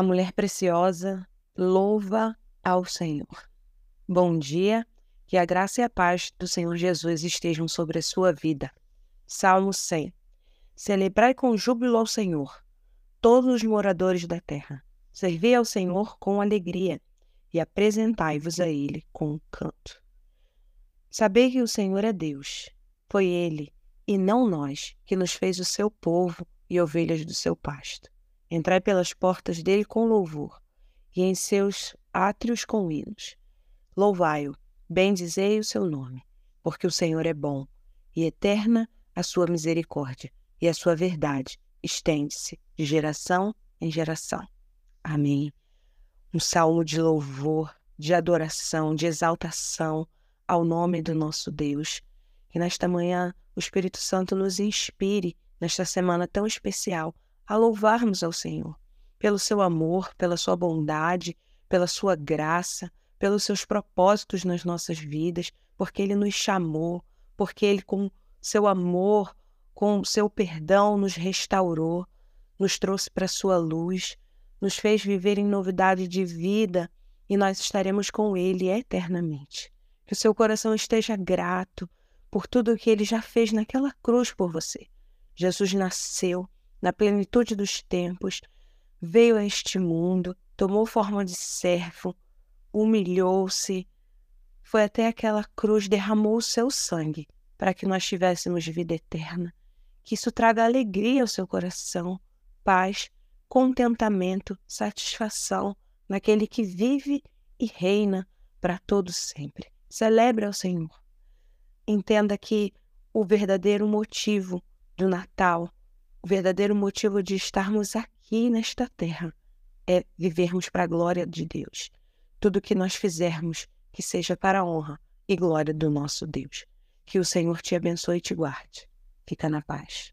A mulher preciosa louva ao Senhor. Bom dia, que a graça e a paz do Senhor Jesus estejam sobre a sua vida. Salmo 100. Celebrai com júbilo ao Senhor, todos os moradores da terra. Servi ao Senhor com alegria e apresentai-vos a Ele com um canto. Sabei que o Senhor é Deus. Foi Ele, e não nós, que nos fez o seu povo e ovelhas do seu pasto. Entrai pelas portas dele com louvor, e em seus átrios com hinos. Louvai-o, bendizei o seu nome, porque o Senhor é bom, e eterna a sua misericórdia, e a sua verdade estende-se de geração em geração. Amém. Um salmo de louvor, de adoração, de exaltação ao nome do nosso Deus. Que nesta manhã o Espírito Santo nos inspire, nesta semana tão especial, a louvarmos ao Senhor, pelo seu amor, pela sua bondade, pela sua graça, pelos seus propósitos nas nossas vidas, porque ele nos chamou, porque ele, com seu amor, com seu perdão, nos restaurou, nos trouxe para sua luz, nos fez viver em novidade de vida e nós estaremos com ele eternamente. Que o seu coração esteja grato por tudo o que ele já fez naquela cruz por você. Jesus nasceu na plenitude dos tempos, veio a este mundo, tomou forma de servo, humilhou-se, foi até aquela cruz, derramou o seu sangue para que nós tivéssemos vida eterna. Que isso traga alegria ao seu coração, paz, contentamento, satisfação naquele que vive e reina para todo sempre. Celebre ao Senhor. Entenda que o verdadeiro motivo do Natal o verdadeiro motivo de estarmos aqui nesta terra é vivermos para a glória de Deus. Tudo que nós fizermos, que seja para a honra e glória do nosso Deus. Que o Senhor te abençoe e te guarde. Fica na paz.